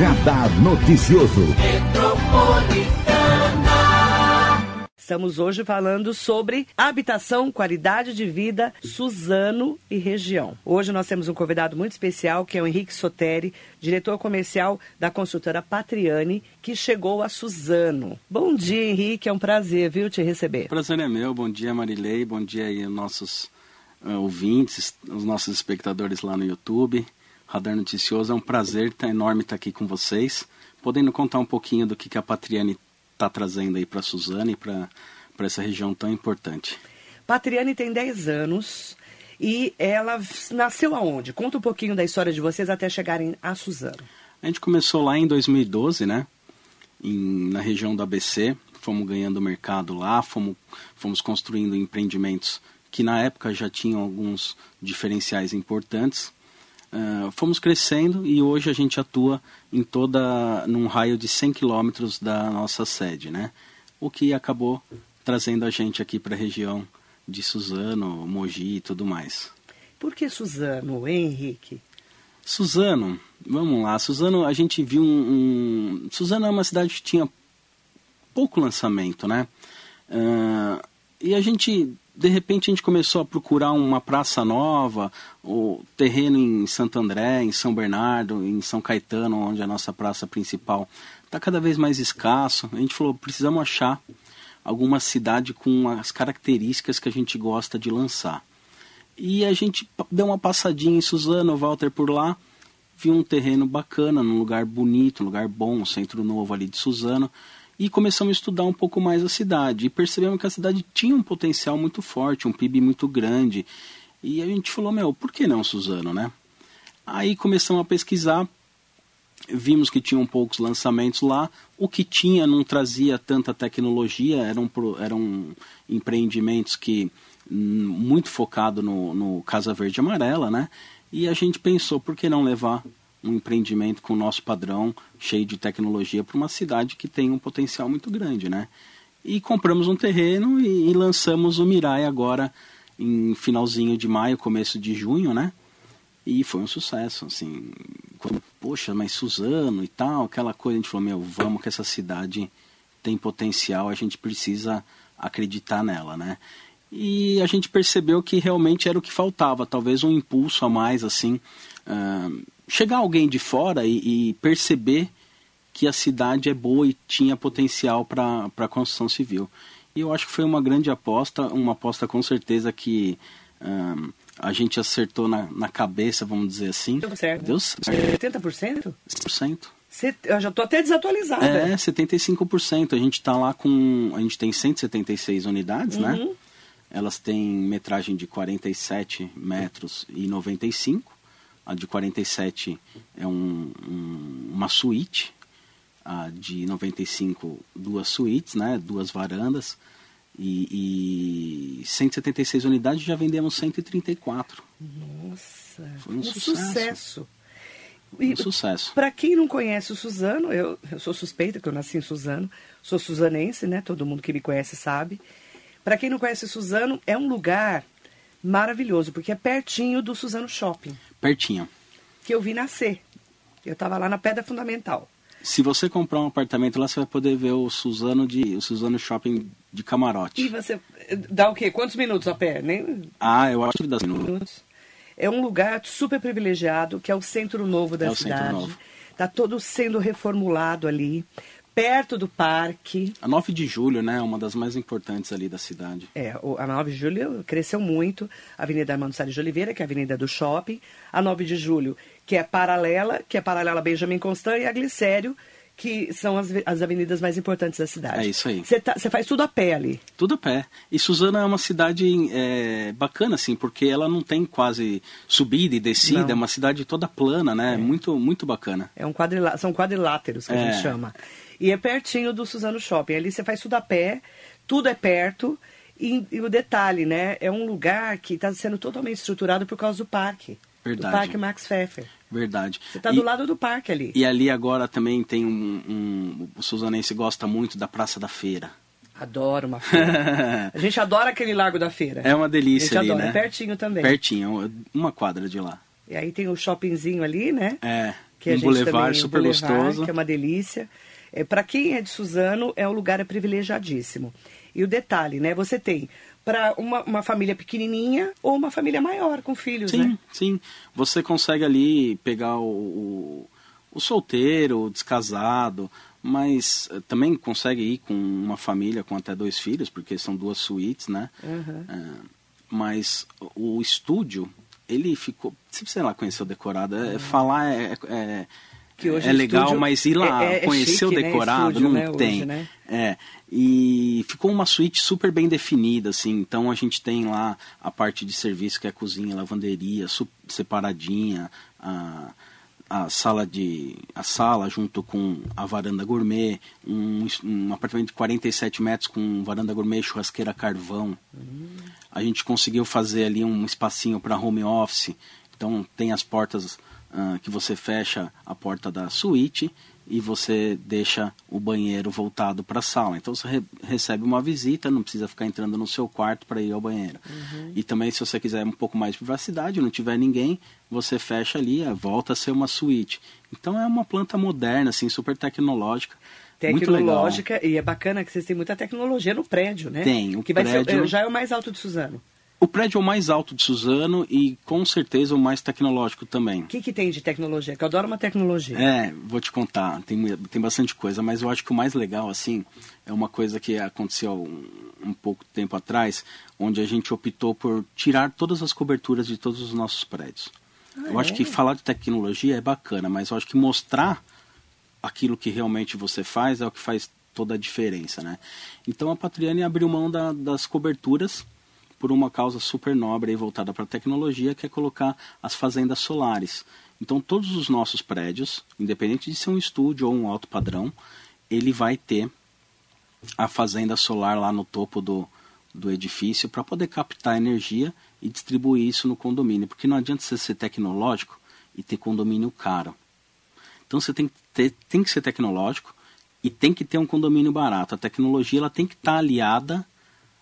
Radar Noticioso. Estamos hoje falando sobre habitação, qualidade de vida, Suzano e região. Hoje nós temos um convidado muito especial, que é o Henrique Soteri, diretor comercial da construtora Patriani, que chegou a Suzano. Bom dia, Henrique, é um prazer, viu, te receber. Prazer é meu, bom dia Marilei, bom dia aí nossos uh, ouvintes, os nossos espectadores lá no YouTube. Radar Noticioso, é um prazer tá enorme estar aqui com vocês, podendo contar um pouquinho do que, que a Patriani está trazendo aí para a Suzane e para essa região tão importante? Patriane tem 10 anos e ela nasceu aonde? Conta um pouquinho da história de vocês até chegarem a Suzano. A gente começou lá em 2012, né? Em, na região do ABC, fomos ganhando mercado lá, fomos, fomos construindo empreendimentos que na época já tinham alguns diferenciais importantes Uh, fomos crescendo e hoje a gente atua em toda num raio de 100 quilômetros da nossa sede, né? O que acabou trazendo a gente aqui para a região de Suzano, Mogi e tudo mais. Por que Suzano, Henrique? Suzano, vamos lá. Suzano, a gente viu um, um... Suzano é uma cidade que tinha pouco lançamento, né? Uh, e a gente de repente a gente começou a procurar uma praça nova, o terreno em Santo André, em São Bernardo, em São Caetano, onde é a nossa praça principal está cada vez mais escasso. A gente falou, precisamos achar alguma cidade com as características que a gente gosta de lançar. E a gente deu uma passadinha em Suzano, Walter por lá, viu um terreno bacana, num lugar bonito, um lugar bom, um centro novo ali de Suzano e começamos a estudar um pouco mais a cidade e percebemos que a cidade tinha um potencial muito forte, um PIB muito grande. E a gente falou, meu, por que não Suzano, né? Aí começamos a pesquisar, vimos que tinham poucos lançamentos lá, o que tinha não trazia tanta tecnologia, eram, eram empreendimentos que hum, muito focado no, no Casa Verde Amarela, né? E a gente pensou, por que não levar um empreendimento com o nosso padrão, cheio de tecnologia, para uma cidade que tem um potencial muito grande, né? E compramos um terreno e, e, lançamos o Mirai agora em finalzinho de maio, começo de junho, né? E foi um sucesso, assim. Poxa, mas Suzano e tal, aquela coisa, a gente falou, meu, vamos que essa cidade tem potencial, a gente precisa acreditar nela, né? E a gente percebeu que realmente era o que faltava, talvez um impulso a mais, assim, uh, chegar alguém de fora e, e, perceber que a cidade é boa e tinha potencial para a construção civil. E eu acho que foi uma grande aposta, uma aposta com certeza que um, a gente acertou na, na cabeça, vamos dizer assim. Deu certo. Deu certo. 70%? 100%. Eu já estou até desatualizada. É, 75%. A gente está lá com. A gente tem 176 unidades, né? uhum. né? Elas têm metragem de 47 metros e 95. A de 47 é um, um, uma suíte. A de 95, duas suítes, né? Duas varandas. E, e 176 unidades já vendemos 134. Nossa, foi um, um sucesso. sucesso. E, um sucesso. Para quem não conhece o Suzano, eu, eu sou suspeita que eu nasci em Suzano, sou suzanense, né? Todo mundo que me conhece sabe. Para quem não conhece Suzano, é um lugar maravilhoso, porque é pertinho do Suzano Shopping. Pertinho. Que eu vi nascer. Eu estava lá na Pedra Fundamental. Se você comprar um apartamento lá, você vai poder ver o Suzano de o Suzano Shopping de camarote. E você dá o quê? Quantos minutos a pé? Nem... Ah, eu acho que dá minutos. É um lugar super privilegiado, que é o centro novo da é cidade. Está todo sendo reformulado ali perto do parque. A 9 de julho, né, é uma das mais importantes ali da cidade. É, a 9 de julho cresceu muito. A Avenida Armando Salles de Oliveira, que é a Avenida do Shopping. A 9 de julho, que é paralela, que é paralela a Benjamin Constant e a Glicério, que são as, as avenidas mais importantes da cidade. É isso aí. Você tá, faz tudo a pé ali? Tudo a pé. E Suzana é uma cidade é, bacana, assim, porque ela não tem quase subida e descida, não. é uma cidade toda plana, né? É. Muito, muito bacana. É um quadrilá são quadriláteros que é. a gente chama. E é pertinho do Suzano Shopping. Ali você faz tudo a pé, tudo é perto. E, e o detalhe, né? É um lugar que está sendo totalmente estruturado por causa do parque. Verdade. Do Parque Max Pfeffer. Verdade. Você está do lado do parque ali. E ali agora também tem um, um. O Suzanense gosta muito da Praça da Feira. Adoro uma feira. a gente adora aquele Largo da Feira. É uma delícia ali, adora. né? É pertinho também. Pertinho, uma quadra de lá. E aí tem o shoppingzinho ali, né? É. que a um gente boulevard também, super um boulevard, gostoso. que é uma delícia. É, para quem é de Suzano, é um lugar privilegiadíssimo. E o detalhe, né? Você tem para uma, uma família pequenininha ou uma família maior com filhos, Sim, né? sim. Você consegue ali pegar o, o, solteiro, o descasado, mas eh, também consegue ir com uma família com até dois filhos, porque são duas suítes, né? Uhum. É, mas o estúdio, ele ficou. Se você lá conheceu o decorado, é, falar é, é, Que hoje é legal, mas ir lá é- é conhecer chique, o né, decorado estúdio, não né, hoje, tem. né? É, e ficou uma suíte super bem definida, assim. Então a gente tem lá a parte de serviço que é cozinha, lavanderia, separadinha, a, a sala de a sala junto com a varanda gourmet, um, um apartamento de 47 metros com varanda gourmet, churrasqueira carvão. A gente conseguiu fazer ali um espacinho para home office. Então tem as portas ah, que você fecha a porta da suíte e você deixa o banheiro voltado para a sala. Então você re- recebe uma visita, não precisa ficar entrando no seu quarto para ir ao banheiro. E também se você quiser um pouco mais de privacidade, não tiver ninguém, você fecha ali, eh, volta a ser uma suíte. Então é uma planta moderna, assim, super tecnológica. Tecnológica, e é bacana que vocês têm muita tecnologia no prédio, né? Tem, o que vai ser, prédio- já é o mais alto de Suzano. O prédio é o mais alto de Suzano e com certeza o mais tecnológico também. O que, que tem de tecnologia? Que eu adoro uma tecnologia. É, vou te contar, tem, tem bastante coisa, mas eu acho que o mais legal, assim, é uma coisa que aconteceu um, um pouco tempo atrás, onde a gente optou por tirar todas as coberturas de todos os nossos prédios. eu acho que falar de tecnologia é bacana, mas eu acho que mostrar aquilo que realmente você faz é o que faz toda a diferença, né? Então a Patriane abriu mão da- das coberturas por uma causa super nobre e voltada para a tecnologia, que é colocar as fazendas solares. Então todos os nossos prédios, independente de ser um estúdio ou um alto padrão, ele vai ter a fazenda solar lá no topo do, do edifício para poder captar energia e distribuir isso no condomínio. Porque não adianta você ser tecnológico e ter condomínio caro. Então você tem que, ter, tem que ser tecnológico e tem que ter um condomínio barato. A tecnologia ela tem que estar aliada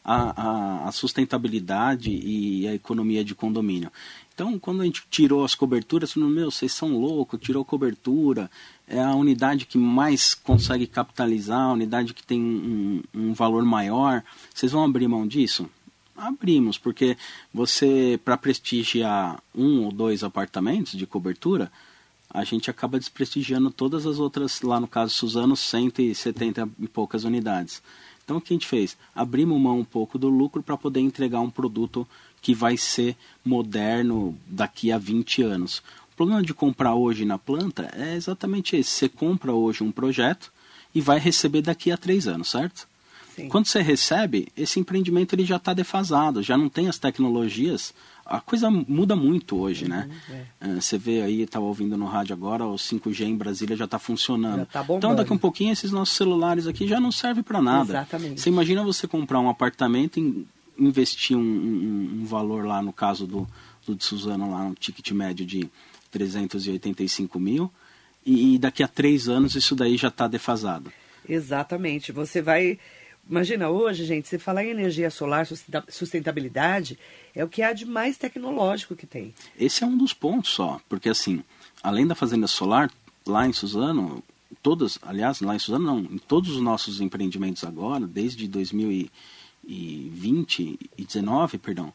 à, à, à sustentabilidade e à economia de condomínio. Então, quando a gente tirou as coberturas, falou, meu, vocês são loucos, tirou cobertura, é a unidade que mais consegue capitalizar, a unidade que tem um, um valor maior, vocês vão abrir mão disso? Abrimos, porque você, para prestigiar um ou dois apartamentos de cobertura, a gente acaba desprestigiando todas as outras, lá no caso Suzano, 170 e poucas unidades. Então o que a gente fez? Abrimos mão um pouco do lucro para poder entregar um produto que vai ser moderno daqui a 20 anos. O problema de comprar hoje na planta é exatamente esse. Você compra hoje um projeto e vai receber daqui a três anos, certo? Sim. Quando você recebe, esse empreendimento ele já está defasado, já não tem as tecnologias. A coisa muda muito hoje, né? é. Eh, Você vê aí, estava ouvindo no rádio agora, o 5G em Brasília já está funcionando. Já tá então daqui a um pouquinho esses nossos celulares aqui já não servem para nada. Exatamente. Você imagina você comprar um apartamento e investir um, um- um valor lá, no caso do, do de Suzano, lá um ticket médio de 385 mil, e, e daqui a três anos isso daí já está defasado. Exatamente. Você vai. Imagina hoje, gente, se falar em energia solar, sustenta- sustentabilidade, é o que há de mais tecnológico que tem. Esse é um dos pontos só, porque assim, além da fazenda solar, lá em Suzano, todas, aliás, lá em Suzano não, em todos os nossos empreendimentos agora, desde 2020 e 19, perdão,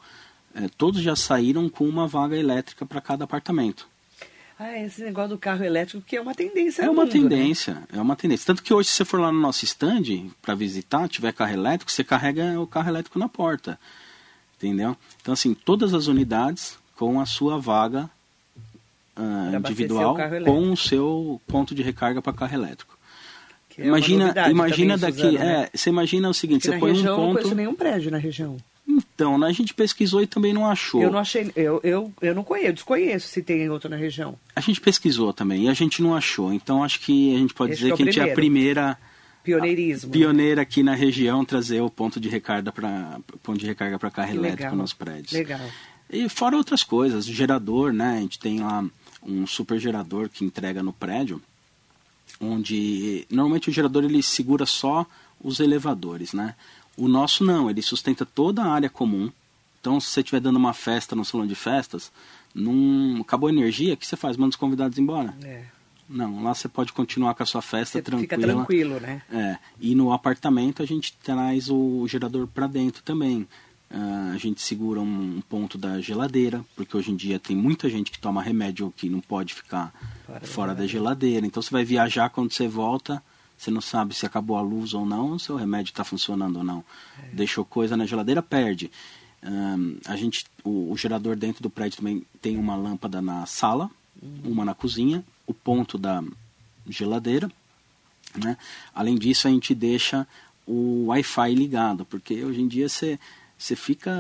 eh, todos já saíram com uma vaga elétrica para cada apartamento. Ah, esse negócio do carro elétrico, que é uma tendência É uma mundo, né? tendência, é uma tendência. Tanto que hoje, se você for lá no nosso stand para visitar, tiver carro elétrico, você carrega o carro elétrico na porta. Entendeu? Então, assim, todas as unidades com a sua vaga abastecer individual o com o seu ponto de recarga para carro elétrico. É imagina, novidade imagina daqui, Suzano, né? é, você imagina o seguinte, Porque você põe um região não ponto. conheço nenhum prédio na região. Então, né, a gente pesquisou e também não achou. Eu não achei, eu, eu, eu não conheço, desconheço se tem outro na região. A gente pesquisou também e a gente não achou. Então acho que a gente pode Esse dizer que é que a gente é a primeira Pioneirismo. né? pioneira aqui na região trazer o ponto de recarga para ponto de recarga para carro Que elétrico legal. nos prédios. Legal. E fora outras coisas, gerador, né? A gente tem lá um super gerador que entrega no prédio, onde normalmente o gerador ele segura só os elevadores, né? O nosso não, ele sustenta toda a área comum. Então, se você estiver dando uma festa no salão de festas, não acabou a energia, o que você faz? Manda os convidados embora. É. Não, lá você pode continuar com a sua festa Você tranquila. fica tranquilo, né? É, e no apartamento a gente traz o gerador para dentro também. Ah, a gente segura um ponto da geladeira, porque hoje em dia tem muita gente que toma remédio que não pode ficar Fora da geladeira. Então você vai viajar quando você volta, você não sabe se acabou a luz ou não, se o remédio está funcionando ou não. Deixou coisa na geladeira, perde. Ahn, a gente, o, o gerador dentro do prédio também tem uma lâmpada na sala, uma na cozinha, o ponto da geladeira. Né? Além disso, a gente deixa o Wi-Fi ligado, porque hoje em dia você, você fica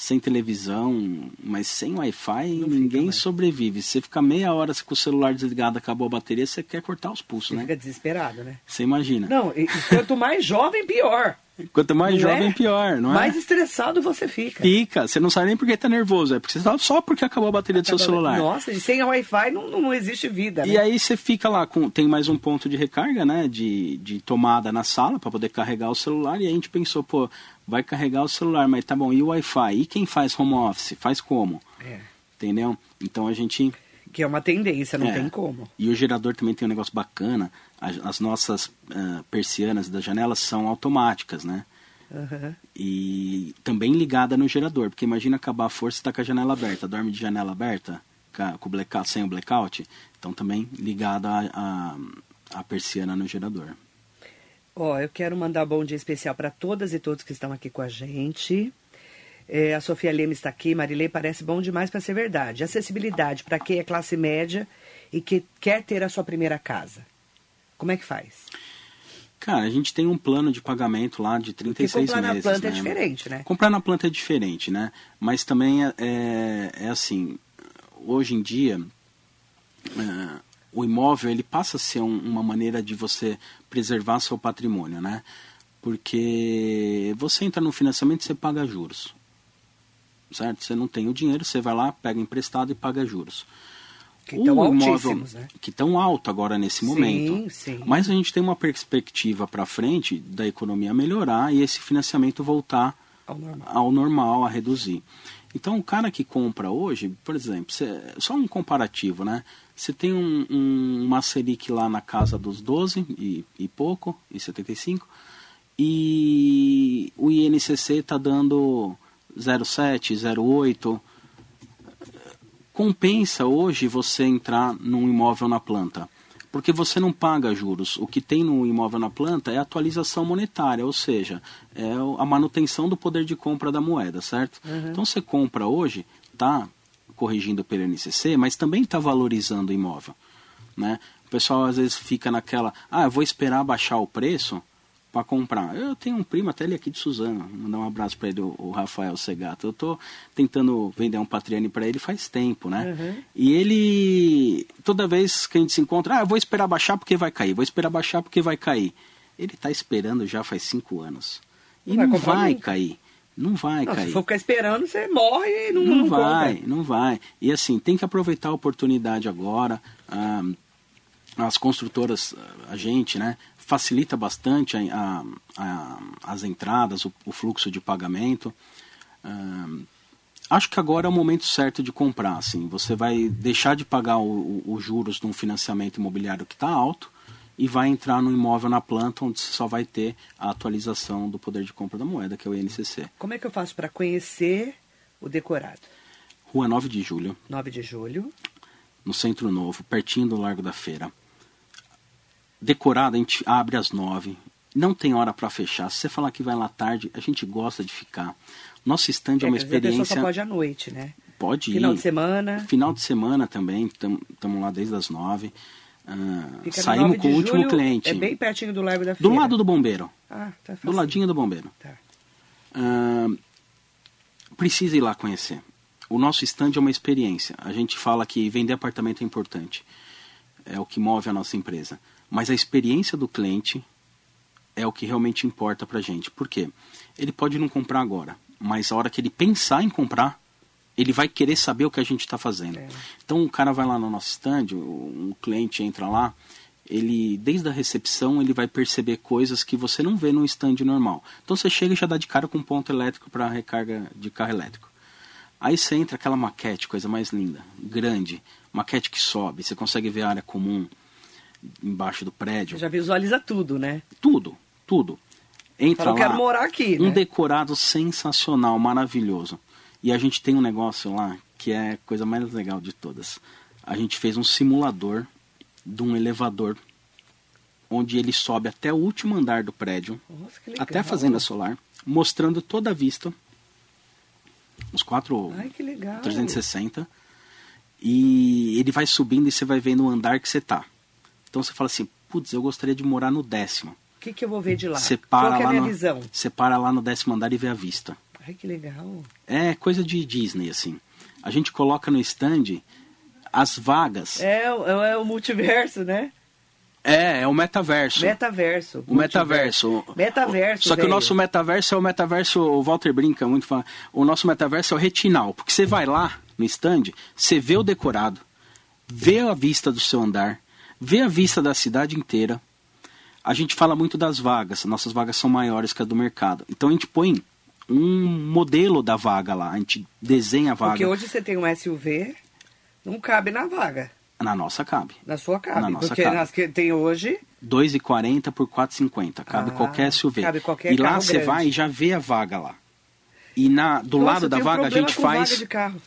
sem televisão, mas sem Wi-Fi Não ninguém sobrevive. Você fica meia hora com o celular desligado, acabou a bateria, você quer cortar os pulsos, Você né? fica desesperado, né? Você imagina. Não, e quanto mais jovem, pior. Quanto mais Não jovem, é? pior, não mais é? estressado você fica. Fica, você não sabe nem porque tá nervoso, é porque você tá só porque acabou a bateria do seu celular. Nossa, e sem Wi-Fi não, não existe vida, E né? aí você fica lá com. Tem mais um ponto de recarga, né? De, de tomada na sala para poder carregar o celular. E a gente pensou, pô, vai carregar o celular, mas tá bom, e o Wi-Fi? E quem faz home office? Faz como? É, Entendeu? Então a gente. Que é uma tendência, não É. tem como. E o gerador também tem um negócio bacana. As, as nossas ah, persianas das janelas são automáticas, né? Aham. E também ligada no gerador, porque imagina acabar a força e tá com a janela aberta, dorme de janela aberta, com o blackout, sem o blackout, então também ligada a, a, a persiana no gerador. Ó, eu quero mandar bom dia especial para todas e todos que estão aqui com a gente. É, a Sofia Leme está aqui, Marilei, parece bom demais para ser verdade. Acessibilidade para quem é classe média e que quer ter a sua primeira casa. Como é que faz? Cara, a gente tem um plano de pagamento lá de Porque 36 comprar na meses. planta é né? diferente, né? Comprar na planta é diferente, né? Mas também é, é, é assim, hoje em dia, é, o imóvel ele passa a ser um- uma maneira de você preservar seu patrimônio, né? Porque você entra no financiamento e você paga juros, certo? Você não tem o dinheiro, você vai lá, pega emprestado e paga juros. Que O altíssimos, né? que estão alto agora nesse Sim, momento. sim. Mas a gente tem uma perspectiva para frente da economia melhorar e esse financiamento voltar Ao normal. ao normal, a reduzir. Então, o cara que compra hoje, por exemplo, cê- só um comparativo, né? Você tem um, um Maceric lá na casa dos 12 e, e pouco, e 75, e o INCC está dando 0,7, 0,8. Compensa hoje você entrar num imóvel na planta, porque você não paga juros. O que tem no imóvel na planta é a atualização monetária, ou seja, é a manutenção do poder de compra da moeda, certo? Então você compra hoje, tá corrigindo pelo INCC, mas também está valorizando o imóvel, né? O pessoal às vezes fica naquela, ah, eu vou esperar baixar o preço para comprar. Eu tenho um primo até ele aqui de Suzano, mandar um abraço para ele, o, Rafael Segato. Eu tô tentando vender um Patriane para ele faz tempo, né? Uhum. E ele toda vez que a gente se encontra, ah, eu vou esperar baixar porque vai cair, vou esperar baixar porque vai cair. Ele está esperando já faz cinco anos e Não vai não vai nunca. cair, não vai Não, cair. se for ficar esperando, você morre e não, Não, não vai, compra. não vai. E assim, tem que aproveitar a oportunidade agora. Ah, as construtoras, a gente, né, facilita bastante a, a- a- as entradas, o, o fluxo de pagamento. Ah, acho que agora é o momento certo de comprar. Assim, você vai deixar de pagar os juros de um financiamento imobiliário que está alto e vai entrar no imóvel na planta, onde você só vai ter a atualização do poder de compra da moeda, que é o INCC. Como é que eu faço para conhecer o decorado? Rua 9 de Julho, 9 de julho. no Centro Novo, pertinho do Largo da Feira. Decorado, a gente abre às nove. Não tem hora para fechar. Se você falar que vai lá tarde, a gente gosta de ficar. Nosso stand é, uma quer dizer, a pessoa experiência. só pode à noite, né? Pode ir. Final de semana. Final de semana também, estamos lá desde as nove. No saímos 9 com o último julho, cliente. É bem pertinho do Largo da Do Feira. lado do bombeiro. Ah, tá Do fácil. ladinho do bombeiro. Tá. Ah, precisa ir lá conhecer. O nosso stand é uma experiência. A gente fala que vender apartamento é importante. É o que move a nossa empresa. Mas a experiência do cliente é o que realmente importa pra gente. Por quê? Ele pode não comprar agora, mas a hora que ele pensar em comprar, ele vai querer saber o que a gente está fazendo. É. Então o cara vai lá no nosso stand, um cliente entra lá, ele desde a recepção ele vai perceber coisas que você não vê num stand normal. Então você chega e já dá de cara com um ponto elétrico para recarga de carro elétrico. Aí você entra aquela maquete, coisa mais linda, grande, maquete que sobe, você consegue ver a área comum embaixo do prédio. Já visualiza tudo, né? Tudo, tudo. Entra Fala, eu lá, quero morar aqui, um né? decorado sensacional, maravilhoso. E a gente tem um negócio lá que é a coisa mais legal de todas. A gente fez um simulador de um elevador onde ele sobe até o último andar do prédio, Nossa, até a fazenda solar, mostrando toda a vista, os quatro Ai, que legal. 360, e ele vai subindo e você vai vendo o andar que você tá. Então você fala assim, putz, eu gostaria de morar no décimo. O que, que eu vou ver de lá? Você para Qual é a minha no, visão? Você para lá no décimo andar e vê a vista. Ai, que legal. É coisa de Disney, assim. A gente coloca no stand as vagas. É, o- é o multiverso, né? É, é o metaverso. Metaverso. O metaverso. Metaverso, Só que o velho. nosso metaverso é o metaverso, o Walter brinca muito, fala, o nosso metaverso é o retinal, porque você vai lá no stand, você vê o decorado, vê a vista do seu andar, vê a vista da cidade inteira. A gente fala muito das vagas, nossas vagas são maiores que as do mercado. Então a gente põe um modelo da vaga lá, a gente desenha a vaga. Porque hoje você tem um SUV, não cabe na vaga. Na nossa cabe. Na sua cabe. Na nossa porque cabe. nas que tem hoje, 2,40 por 4,50. Cabe Ah, qualquer SUV. cabe qualquer e lá você grande. vai e já vê a vaga lá. E na, do Nossa, lado da vaga a gente faz.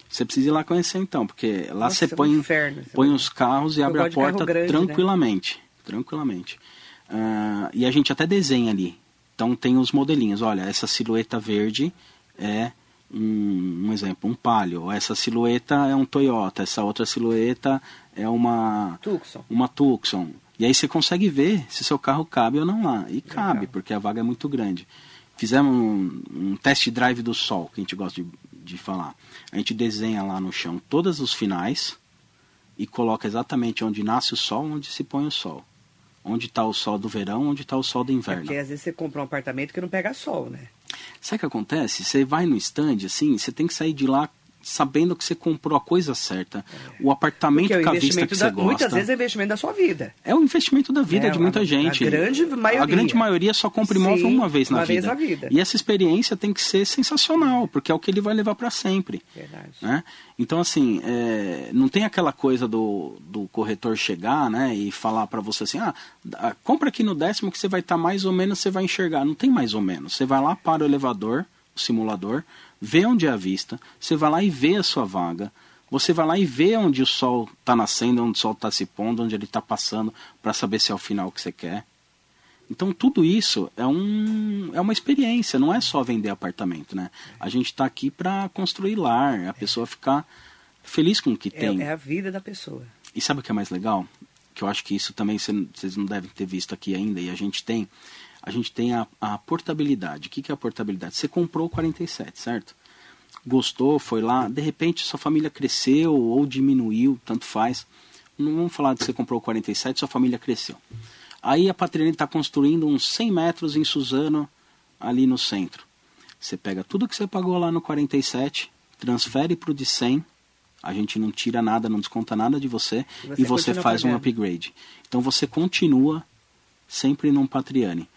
Você precisa ir lá conhecer então, porque lá Nossa, você é um põe, inferno põe os carros e Eu abre a porta grande, né? tranquilamente. Tranquilamente. Ah, e a gente até desenha ali. Então tem os modelinhos. Olha, essa silhueta verde é um, um exemplo, um Palio. Essa silhueta é um Toyota. Essa outra silhueta é uma Tucson. uma Tucson. E aí você consegue ver se seu carro cabe ou não lá. E cabe, Legal. porque a vaga é muito grande. Fizemos um, um test drive do sol, que a gente gosta de, de falar. A gente desenha lá no chão todos os finais e coloca exatamente onde nasce o sol, onde se põe o sol. Onde está o sol do verão, onde está o sol do inverno. Porque às vezes você compra um apartamento que não pega sol, né? Sabe o que acontece? Você vai no stand, assim, você tem que sair de lá sabendo que você comprou a coisa certa. O apartamento Porque é com a vista que da, você gosta. muitas vezes é investimento da sua vida. É o investimento da vida É, de a- muita a gente. grande maioria. A grande maioria só compra imóvel Sim, uma vez na uma vida. vez na vida. E essa experiência tem que ser sensacional, porque é o que ele vai levar para sempre. Verdade. Né? Então, assim, é, não tem aquela coisa do, do corretor chegar né, e falar para você assim: ah, compra aqui no décimo que você vai estar mais ou menos, você vai enxergar. Não tem mais ou menos. Você vai lá para o elevador, o simulador, vê onde é a vista, você vai lá e vê a sua vaga. Você vai lá e vê onde o sol está nascendo, onde o sol está se pondo, onde ele está passando, para saber se é o final que você quer. Então tudo isso é, um, é uma experiência, não é só vender apartamento, né? A gente está aqui para construir lar, a pessoa ficar feliz com o que É, tem. é a vida da pessoa. E sabe o que é mais legal? Que eu acho que isso também cê- vocês não devem ter visto aqui ainda, e a gente tem. A gente tem a, a portabilidade. O que, que é a portabilidade? Você comprou o 47, certo? Gostou, foi lá, de repente sua família cresceu ou diminuiu, tanto faz. Não vamos falar de você comprou o 47, sua família cresceu. Aí a Patriane está construindo uns 100 metros em Suzano, ali no centro. Você pega tudo que você pagou lá no 47, transfere para o de 100, a gente não tira nada, não desconta nada de você, E você e você faz um pagando. upgrade. Então você continua sempre num Patriane.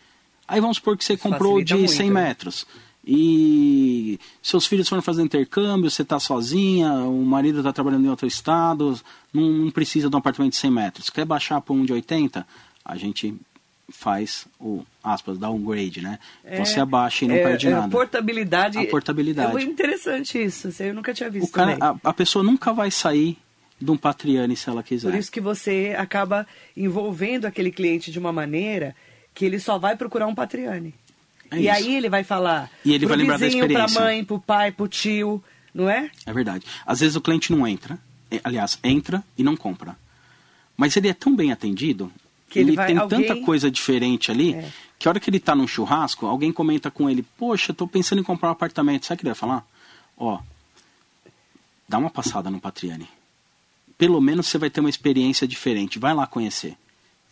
Aí vamos supor que você comprou de muito, 100 né? metros. E seus filhos foram fazer intercâmbio, você está sozinha, o marido está trabalhando em outro estado, não, precisa de um apartamento de 100 metros. Quer baixar para um de 80? A gente faz o, aspas, downgrade, né? você abaixa e não é, perde é nada. portabilidade. A portabilidade. É muito interessante isso. Eu nunca tinha visto O cara, também. a, a pessoa nunca vai sair de um Patriane se ela quiser. Por isso que você acaba envolvendo aquele cliente de uma maneira que ele só vai procurar um Patriane. É e isso. aí ele vai falar E ele vai lembrar da vizinho, pra experiência. mãe, pro pai, pro tio, não é? É verdade. Às vezes o cliente não entra, é, aliás, entra e não compra. Mas ele é tão bem atendido, Que ele ele, vai- tem alguém- tanta coisa diferente ali, É. que a hora que ele tá num churrasco, alguém comenta com ele, poxa, tô pensando em comprar um apartamento. Sabe o que ele vai falar? Ó, dá uma passada no Patriane. Pelo menos você vai ter uma experiência diferente. Vai lá conhecer.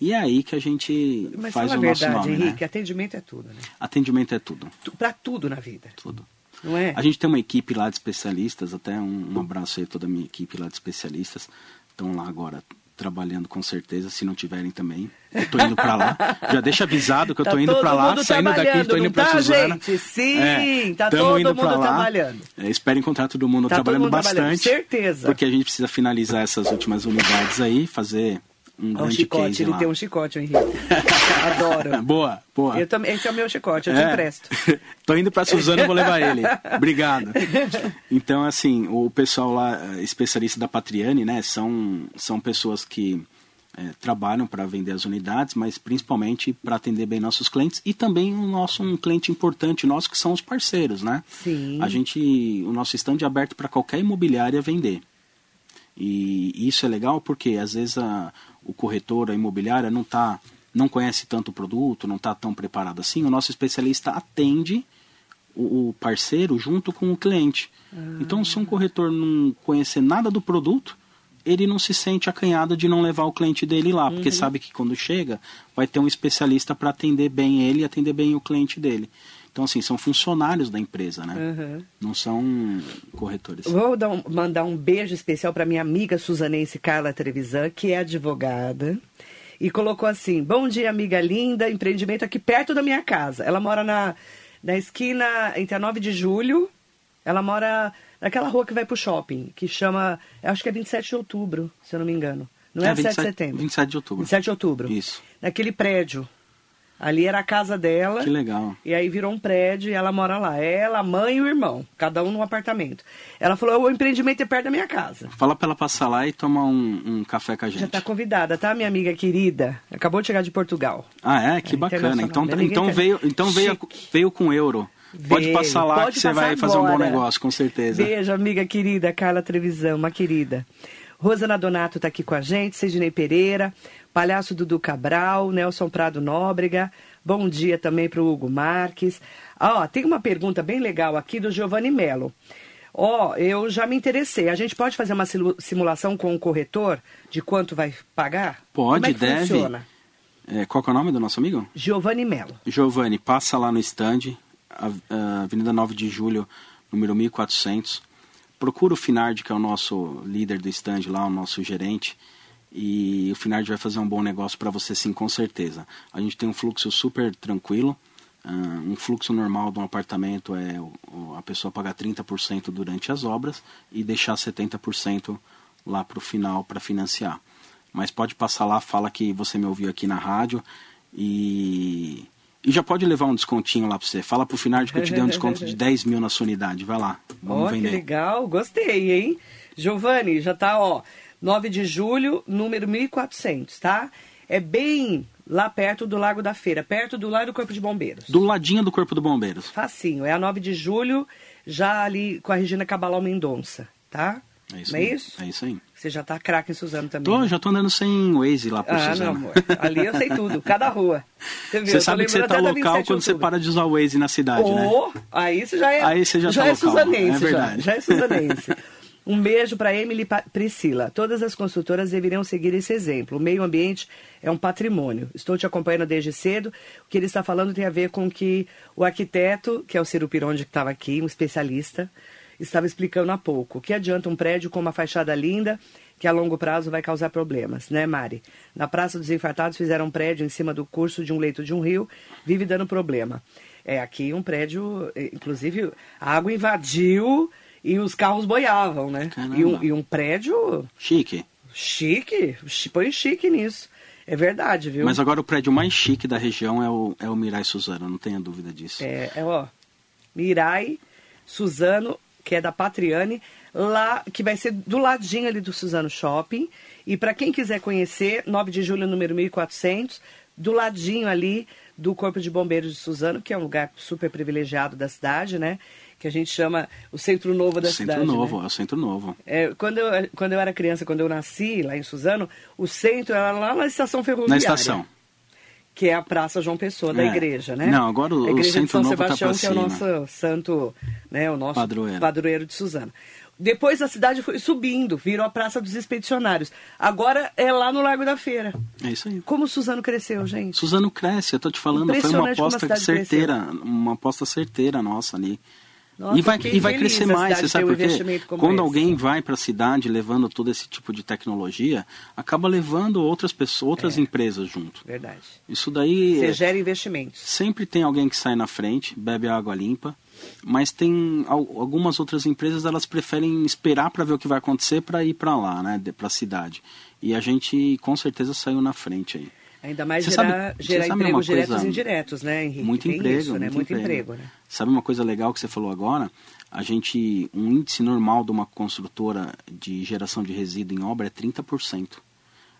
E é aí que a gente Mas faz o a nosso verdade, nome, Henrique, né? atendimento é tudo, né? Atendimento é tudo. Tu- Pra tudo na vida, Tudo. não é? A gente tem uma equipe lá de especialistas, até um, um abraço aí a toda a minha equipe lá de especialistas. Estão lá agora trabalhando com certeza, se não tiverem também. Eu tô indo para lá. Já deixa avisado que eu tô Tá indo para todo lá, saindo daqui, tô indo para tá, Suzana. gente? Sim, É, tá todo indo mundo lá. trabalhando. É, espero encontrar todo mundo Tá todo trabalhando mundo bastante. trabalhando, certeza. Porque a gente precisa finalizar essas últimas unidades aí, fazer um grande chicote, case ele lá. tem um chicote, o Henrique. Adoro. Boa, boa. Eu também, esse é o meu chicote, eu te É. empresto. Tô indo pra Suzana e vou levar ele. Obrigado. Então, assim, o pessoal lá, eh, especialista da Patriane, né, são, são pessoas que eh, trabalham para vender as unidades, mas principalmente para atender bem nossos clientes e também o nosso um cliente importante nosso que são os parceiros, né? Sim. A gente, o nosso stand é aberto para qualquer imobiliária vender. E isso é legal porque às vezes a, o corretor, a imobiliária não tá, não conhece tanto o produto, não está tão preparado assim. O nosso especialista atende o, o parceiro junto com o cliente. Então, se um corretor não conhecer nada do produto, ele não se sente acanhado de não levar o cliente dele lá, porque sabe que quando chega vai ter um especialista para atender bem ele e atender bem o cliente dele. Então, assim, são funcionários da empresa, né? Uhum. Não são corretores. Vou dar um- mandar um beijo especial para minha amiga suzanense Carla Trevisan, que é advogada. E colocou assim: Bom dia, amiga linda. Empreendimento aqui perto da minha casa. Ela mora na, na esquina entre a 9 de julho. Ela mora naquela rua que vai pro shopping, que chama. Acho que é 27 de outubro, se eu não me engano. Não é, 7 de setembro. 27 de outubro. 27 de outubro. Isso. Naquele prédio. Ali era a casa dela. Que legal. E aí virou um prédio e ela mora lá. Ela, a mãe e o irmão, cada um num apartamento. Ela falou: o empreendimento é perto da minha casa. Fala pra ela passar lá e tomar um, um café com a gente. Já está convidada, tá, minha amiga querida? Acabou de chegar de Portugal. Ah, é? Que É, bacana. Então, amiga então veio, então veio, veio com euro. Pode Veio, passar lá pode que você vai fazer um bom agora. negócio, com certeza. Beijo, amiga querida, Carla Trevisão, uma querida. Rosana Donato está aqui com a gente, Sidney Pereira, Palhaço Dudu Cabral, Nelson Prado Nóbrega. Bom dia também para o Hugo Marques. Ó, tem uma pergunta bem legal aqui do Giovanni Melo. Ó, eu já me interessei. A gente pode fazer uma simulação com o corretor de quanto vai pagar? Pode, é deve. funciona? É, qual é o nome do nosso amigo? Giovanni Melo. Giovanni, passa lá no stand, Avenida 9 de Julho, número 1400. Procura o Finard, que é o nosso líder do stand lá, o nosso gerente. E o Finard vai fazer um bom negócio para você sim, com certeza. A gente tem um fluxo super tranquilo. ah, um fluxo normal de um apartamento é a pessoa pagar 30% durante as obras e deixar 70% lá para o final para financiar. Mas pode passar lá, fala que você me ouviu aqui na rádio e, e já pode levar um descontinho lá para você. Fala pro Finard que eu te dei um desconto de 10 mil na sua unidade. Vai lá, vamos que vender. legal, gostei, hein? Giovanni, já tá, ó, 9 de julho, número 1400, tá? É bem lá perto do Lago da Feira, perto do Lago do Corpo de Bombeiros. Do ladinho do Corpo do Bombeiros. Facinho, é a 9 de julho, já ali com a Regina Cabalal Mendonça, tá? É isso é isso? É isso aí. Você já tá craque em Suzano também. Tô, né? já tô andando sem Waze lá por Ah, Suzano. não, amor. Ali eu sei tudo, cada rua. Você, viu? Você sabe que você tá da local 27 de quando você para de usar o Waze na cidade, né? Ô, aí você já é, Aí você já tá é local, suzanense, é já, verdade. já é suzanense. Um beijo para Emily e Pa- Priscila. Todas as construtoras deveriam seguir esse exemplo. O meio ambiente é um patrimônio. Estou te acompanhando desde cedo. O que ele está falando tem a ver com que o arquiteto, que é o Ciro Pironde que estava aqui, um especialista, estava explicando há pouco. O que adianta um prédio com uma fachada linda que a longo prazo vai causar problemas, né, Mari? Na Praça dos Infartados fizeram um prédio em cima do curso de um leito de um rio, vive dando problema. É, aqui um prédio, inclusive, a água invadiu e os carros boiavam, né? E um, e um prédio Chique. chique, chi- põe chique nisso. É verdade, viu? Mas agora o prédio mais chique da região é o, é o Mirai Suzano, não tenha dúvida disso. É, é, ó, Mirai, Suzano, que é da Patriane, lá, que vai ser do ladinho ali do Suzano Shopping. E para quem quiser conhecer, 9 de julho, número 1400, do ladinho ali do Corpo de Bombeiros de Suzano, que é um lugar super privilegiado da cidade, né? Que a gente chama o Centro Novo da Centro cidade. Novo, né? é o Centro Novo. É, quando, eu, quando eu era criança, quando eu nasci lá em Suzano, o centro era lá na estação ferroviária. Na estação. Que é a Praça João Pessoa, da É. igreja, né? Não, agora o- a igreja o Centro de São Novo tá Sebastião, pra que é o nosso santo, né? O nosso Padroeiro. padroeiro de Suzano. Depois a cidade foi subindo, virou a Praça dos Expedicionários. Agora é lá no Largo da Feira. É isso aí. Como Suzano cresceu, gente? Suzano cresce, eu tô te falando, foi uma aposta certeira, uma aposta certeira nossa ali. Nossa, e vai, e vai crescer mais, você sabe um por quê? investimento como Quando esse. alguém vai para a cidade levando todo esse tipo de tecnologia, acaba levando outras pessoas, outras empresas junto. Verdade. Isso daí Você é- gera investimentos. sempre tem alguém que sai na frente, bebe água limpa, mas tem al- algumas outras empresas elas preferem esperar para ver o que vai acontecer para ir para lá, né, para a cidade. E a gente com certeza saiu na frente aí. Ainda mais Você gerar, sabe- gerar empregos diretos e indiretos, né, Henrique? Muito Tem emprego, isso, né? muito, emprego. emprego, né? Sabe uma coisa legal que você falou agora? A gente, um índice normal de uma construtora de geração de resíduo em obra é 30%.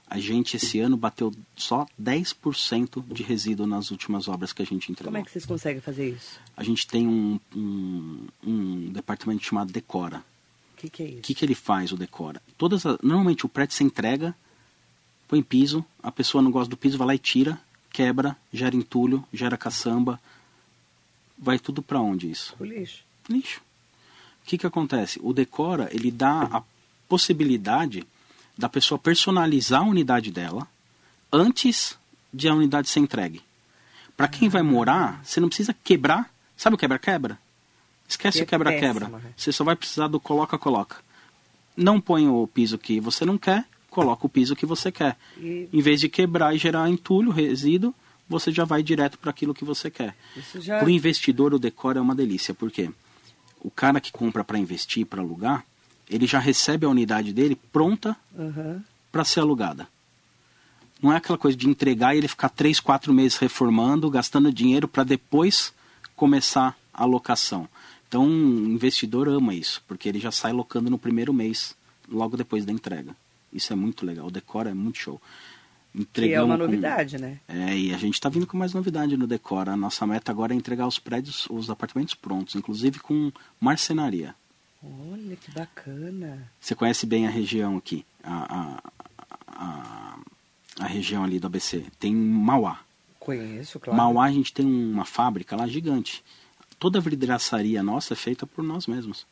A gente esse ano bateu só 10% de resíduo nas últimas obras que a gente entregou. Como é que vocês conseguem fazer isso? A gente tem um, um, um departamento chamado Decora. O que, que é isso? O que, que ele faz, o Decora? Todas as- normalmente o prédio se entrega, põe piso, a pessoa não gosta do piso, vai lá e tira, quebra, gera entulho, gera caçamba. Vai tudo para onde isso? O lixo. lixo. O que, que acontece? O Decora ele dá a possibilidade da pessoa personalizar a unidade dela antes de a unidade ser entregue. Para quem vai morar, você não precisa quebrar. Sabe o quebra-quebra? Esquece Que é o quebra-quebra. péssimo, né? Você só vai precisar do coloca-coloca. Não põe o piso que você não quer, coloca o piso que você quer. E Em vez de quebrar e gerar entulho, resíduo, você já vai direto para aquilo que você quer. já... Para o investidor, o decor é uma delícia, porque o cara que compra para investir, para alugar, ele já recebe a unidade dele pronta Aham. para ser alugada. Não é aquela coisa de entregar e ele ficar três, quatro meses reformando, gastando dinheiro para depois começar a locação. Então, o investidor ama isso, porque ele já sai locando no primeiro mês, logo depois da entrega. Isso é muito legal. O decor é muito show. Que é Entregamos uma com- novidade, né? é, e a gente está vindo com mais novidade no Decora. A nossa meta agora é entregar os prédios, os apartamentos prontos, inclusive com marcenaria. Olha que bacana. Você conhece bem a região aqui, a, a, a, a região ali do ABC. Tem Mauá. Conheço, claro. Mauá a gente tem uma fábrica lá gigante. Toda a vidraçaria nossa é feita por nós mesmos.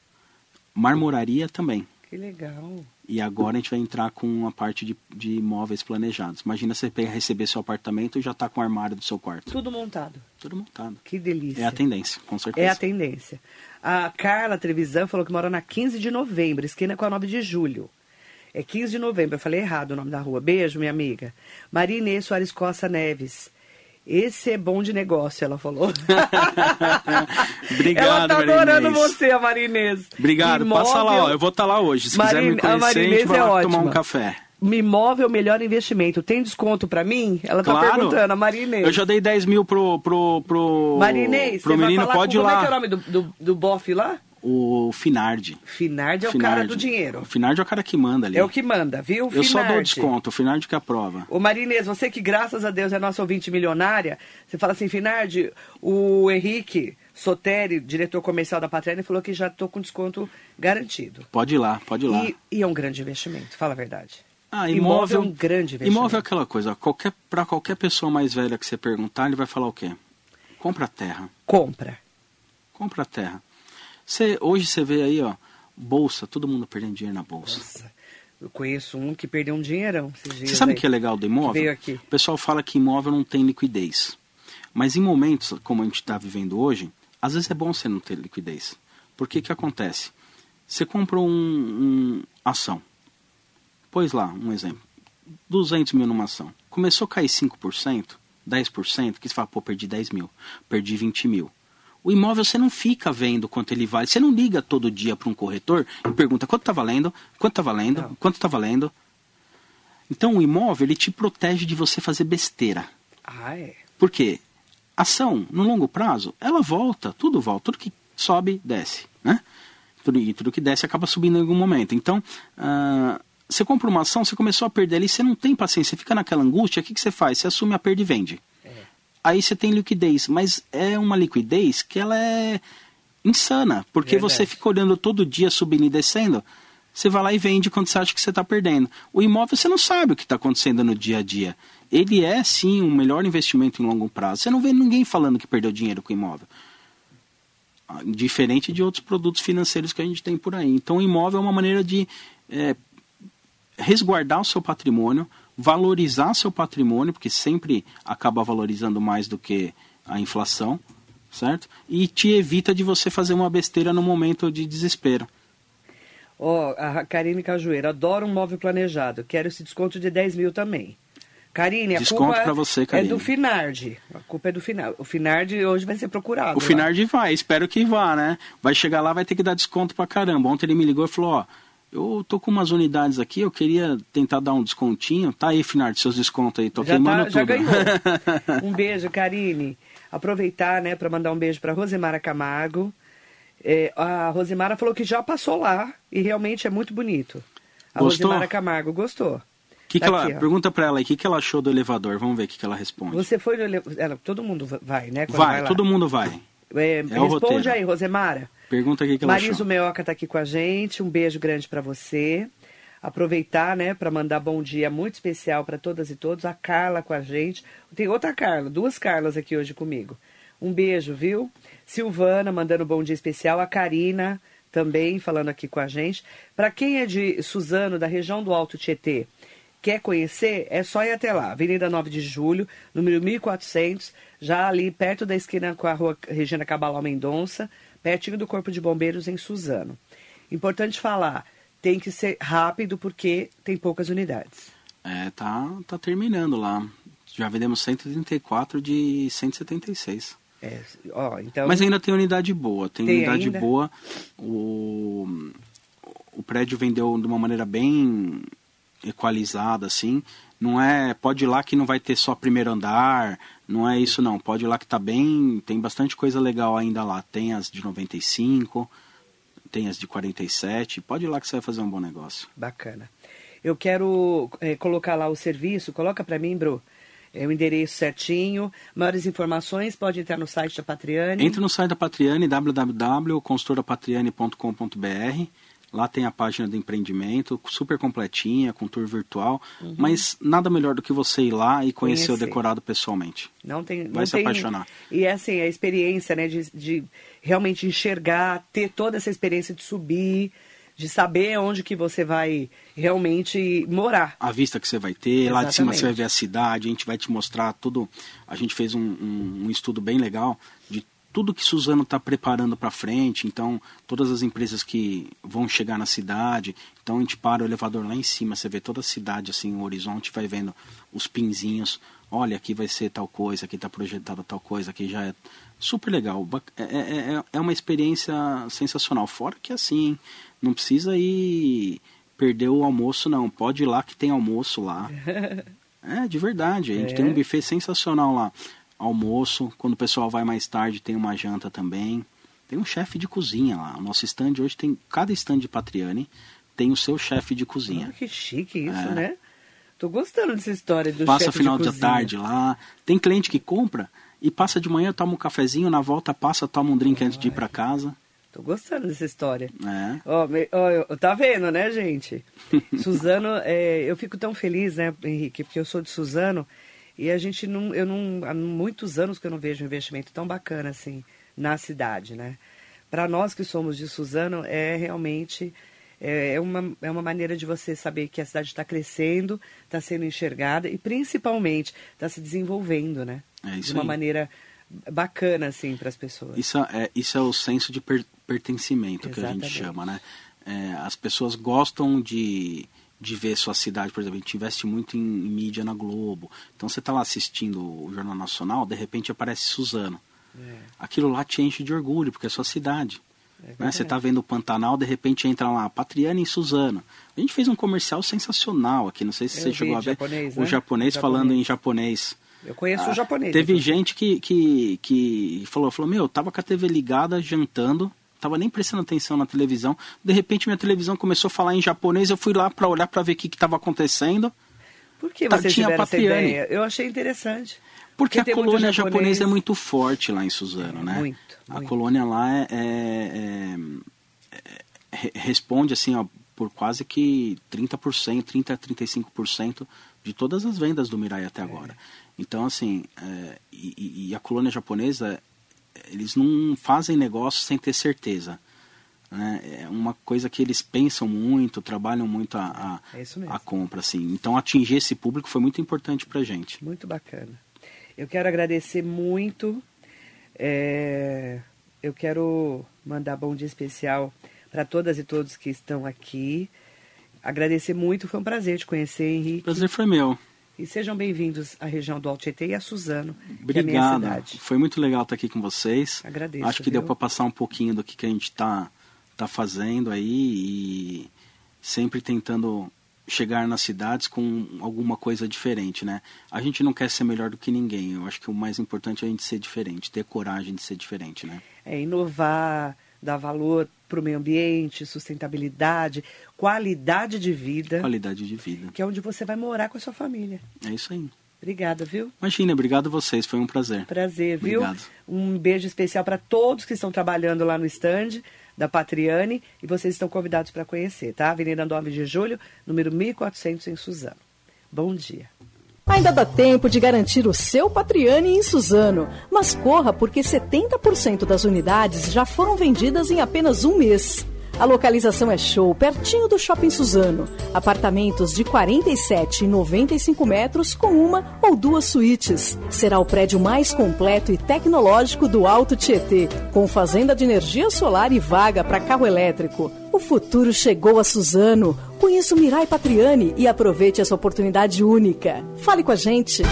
Marmoraria também. Que legal. E agora a gente vai entrar com a parte de, de imóveis planejados. Imagina você receber seu apartamento e já está com o armário do seu quarto. Tudo montado. Tudo montado. Que delícia. É a tendência, com certeza. É a tendência. A Carla Trevisan falou que mora na 15 de novembro, esquina com a 9 de julho. É 15 de novembro, eu falei errado o nome da rua. Beijo, minha amiga. Maria Inês Soares Costa Neves. Esse é bom de negócio, ela falou. Obrigado, ela tá adorando você, a Maria Inês. Obrigado, passa lá, ó. Eu vou estar lá hoje. Se quiser Marine- me a conhecer, a, Maria gente Inês vai é lá tomar ótima. um café. Me move é o melhor investimento. Tem desconto pra mim? Ela tá Claro. perguntando, a Maria Inês. Eu já dei 10 mil pro, pro, pro, Maria Inês, pro menino, pode ir Como é lá. que é o nome do, do, do bofe lá? O Finardi. Finardi é o cara do dinheiro. O Finardi é o cara que manda ali. É o que manda, viu? Eu só dou Finardi. desconto, o Finardi que aprova. Ô Marinês, você que graças a Deus é nossa ouvinte milionária, você fala assim, Finardi, o Henrique Soteri, diretor comercial da Patrene, falou que já estou com desconto garantido. Pode ir lá, pode ir lá. E, e é um grande investimento, fala a verdade. Ah, imóvel imóvel, é um grande investimento. Imóvel é aquela coisa, qualquer, pra qualquer pessoa mais velha que você perguntar, ele vai falar o quê? Compra terra. Compra. Compra terra. Você, hoje você vê aí, ó, bolsa, todo mundo perdendo dinheiro na bolsa. Nossa, eu conheço um que perdeu um dinheirão Você sabe o que é legal do imóvel? Que veio aqui. O pessoal fala que imóvel não tem liquidez. Mas em momentos como a gente está vivendo hoje, às vezes é bom você não ter liquidez. Porque que acontece? Você comprou um, um ação. Pois lá, um exemplo. 200 mil numa ação. Começou a cair 5%, 10%, que você fala, pô, perdi 10 mil, perdi 20 mil. O imóvel você não fica vendo quanto ele vale. Você não liga todo dia para um corretor e pergunta quanto está valendo, quanto está valendo, Não. quanto está valendo. Então o imóvel ele te protege de você fazer besteira. Ah, é. Por quê? Ação, no longo prazo, ela volta, tudo volta, tudo que sobe, desce, né? Tudo, e tudo que desce acaba subindo em algum momento. Então, ah, você compra uma ação, você começou a perder ali, você não tem paciência, você fica naquela angústia, o que, que você faz? Você assume a perda e vende. Aí você tem liquidez, mas é uma liquidez que ela é insana, porque Verdade. você fica olhando todo dia subindo e descendo, você vai lá e vende quando você acha que você está perdendo. O imóvel você não sabe o que está acontecendo no dia a dia. Ele é sim um melhor investimento em longo prazo. Você não vê ninguém falando que perdeu dinheiro com o imóvel. Ah, Diferente de outros produtos financeiros que a gente tem por aí. Então, o imóvel é uma maneira de é, resguardar o seu patrimônio, valorizar seu patrimônio, porque sempre acaba valorizando mais do que a inflação. certo? E te evita de você fazer uma besteira no momento de desespero. Ó, a Karine Cajueira, adoro um móvel planejado. Quero esse desconto de 10 mil também. Karine, a Desconto culpa pra você, é Karine. do Finard. A culpa é do Finard. O Finard hoje vai ser procurado. O lá. Finard vai, espero que vá, né? Vai chegar lá, vai ter que dar desconto pra caramba. Ontem ele me ligou e falou, ó, eu tô com umas unidades aqui, eu queria tentar dar um descontinho. Tá aí, Finard, seus descontos aí, tô já, queimando tá, já tudo. ganhou. um beijo, Karine. Aproveitar, né, para mandar um beijo para Rosemara Camargo. É, a Rosemara falou que já passou lá e realmente é muito bonito. A Gostou? Rosemara Camargo gostou. Que que Tá ela, ó. pergunta pra ela aí, o que, que ela achou do elevador? Vamos ver o que, que ela responde. Você foi no ele- ela, todo mundo vai, né? vai, lá. todo mundo vai. É, o responde aí, Rosemara. Pergunta o que, ela Mariso achou. Meoca está aqui com a gente. Um beijo grande para você. Aproveitar, né, para mandar bom dia muito especial para todas e todos. A Carla com a gente. Tem outra Carla, duas Carlas aqui hoje comigo. Um beijo, viu? Silvana mandando bom dia especial. A Karina também falando aqui com a gente. Para quem é de Suzano, da região do Alto Tietê, quer conhecer, é só ir até lá. Avenida 9 de Julho, número 1400, já ali perto da esquina com a rua Regina Cabral Mendonça, pertinho do Corpo de Bombeiros em Suzano. Importante falar, tem que ser rápido porque tem poucas unidades. É, tá, tá terminando lá. Já vendemos 134 de 176. É, ó, então, Mas ainda tem unidade boa. Tem, Tem unidade ainda? boa. O, o prédio vendeu de uma maneira bem equalizada, assim. Não é. Pode ir lá que não vai ter só primeiro andar. Não é isso, não. Pode ir lá que tá bem. Tem bastante coisa legal ainda lá. Tem as de 95, tem as de 47. Pode ir lá que você vai fazer um bom negócio. Bacana. Eu quero eh, colocar lá o serviço, coloca para mim, Bro, é, o endereço certinho. Maiores informações, pode entrar no site da Patriane. Entre no site da Patriane, www.consultorapatriane.com.br. Lá tem a página do empreendimento, super completinha, com tour virtual. Mas nada melhor do que você ir lá e conhecer, Conhecer. o decorado pessoalmente. Não tem, não Vai se tem- apaixonar. E é assim, a experiência, né, de, de realmente enxergar, ter toda essa experiência de subir, de saber onde que você vai realmente morar. A vista que você vai ter, lá de cima Exatamente. você vai ver a cidade, a gente vai te mostrar tudo. A gente fez um, um- um estudo bem legal de tudo que Suzano está preparando para frente. Então, todas as empresas que vão chegar na cidade. Então, a gente para o elevador lá em cima, você vê toda a cidade, assim, o horizonte, vai vendo os pinzinhos. Olha, aqui vai ser tal coisa, aqui está projetada tal coisa, aqui já é super legal. Bac- É, é, é- é uma experiência sensacional. Fora que assim, não precisa ir perder o almoço, não. Pode ir lá que tem almoço lá. É, de verdade. A gente É. tem um buffet sensacional lá. Almoço, quando o pessoal vai mais tarde, tem uma janta também. Tem um chefe de cozinha lá. O nosso stand hoje tem. Cada stand de Patriane tem o seu chefe de cozinha. que chique isso, É. né? Tô gostando dessa história do Passa final de tarde lá. Tem cliente que compra e passa de manhã, toma um cafezinho, na volta passa, toma um drink antes de ir para casa. Tô gostando dessa história. É. Ó, ó, eu- tá vendo, né, gente? Suzano, é, eu fico tão feliz, né, Henrique, porque eu sou de Suzano e a gente não, eu não, há muitos anos que eu não vejo um investimento tão bacana assim na cidade, né? Para nós que somos de Suzano, é realmente é, é uma, é uma maneira de você saber que a cidade está crescendo, está sendo enxergada e principalmente está se desenvolvendo, né? É de uma aí. maneira bacana assim para as pessoas. Isso é, isso é o senso de per- pertencimento que a gente Exatamente. chama, né? É, as pessoas gostam de, de ver sua cidade, por exemplo, a gente investe muito em, em mídia na Globo. Então você está lá assistindo o Jornal Nacional, de repente aparece Suzano. É. Aquilo lá te enche de orgulho, porque é sua cidade. É Né? Você está vendo o Pantanal, de repente entra lá, Patriana em Suzano. A gente fez um comercial sensacional aqui, não sei se Eu você chegou a ver. japonês, o né? japonês O falando japonês. em japonês. Eu conheço Ah, o japonês. Teve inclusive. gente que, que, que falou, falou, meu, eu tava com a TV ligada, jantando, tava nem prestando atenção na televisão. De repente minha televisão começou a falar em japonês, eu fui lá para olhar para ver o que estava acontecendo. Por que Tá, vocês tinha essa ideia? Eu achei interessante. Porque a colônia japonesa é muito forte lá em Suzano, É, né? muito, A muito. colônia lá é, é- é- re- responde assim, ó, por quase que 30%, 30 a 35% de todas as vendas do Mirai É. até agora. Então, assim, é, e- e a colônia japonesa, eles não fazem negócio sem ter certeza. né? É uma coisa que eles pensam muito, trabalham muito a, a, É a compra, assim. Então, atingir esse público foi muito importante pra gente. Muito bacana. Eu quero agradecer muito É, eu quero mandar bom dia especial para todas e todos que estão aqui. Agradecer muito, foi um prazer te conhecer, Henrique. Prazer foi meu. E sejam bem-vindos à região do Alto Tietê e a Suzano, Obrigado. que é a minha cidade. Foi muito legal estar aqui com vocês. Agradeço. Acho que viu? deu para passar um pouquinho do que, que a gente está tá fazendo aí e sempre tentando chegar nas cidades com alguma coisa diferente, né? A gente não quer ser melhor do que ninguém. Eu acho que o mais importante é a gente ser diferente, ter coragem de ser diferente, né? É inovar, dar valor para o meio ambiente, sustentabilidade, qualidade de vida, Qualidade de vida. que é onde você vai morar com a sua família. É isso aí. Obrigada, viu? Imagina, obrigado a vocês, foi um prazer. Prazer, viu? Obrigado. Um beijo especial para todos que estão trabalhando lá no stand da Patriane e vocês estão convidados para conhecer, tá? Avenida 9 de Julho, número 1400 em Suzano. Bom dia. Ainda dá tempo de garantir o seu Patriane em Suzano, mas corra porque 70% das unidades já foram vendidas em apenas um mês. A localização é show, pertinho do Shopping Suzano. Apartamentos de 47 e 95 metros com uma ou duas suítes. Será o prédio mais completo e tecnológico do Alto Tietê, com fazenda de energia solar e vaga para carro elétrico. O futuro chegou a Suzano. Conheça o Mirai Patriani e aproveite essa oportunidade única. Fale com a gente.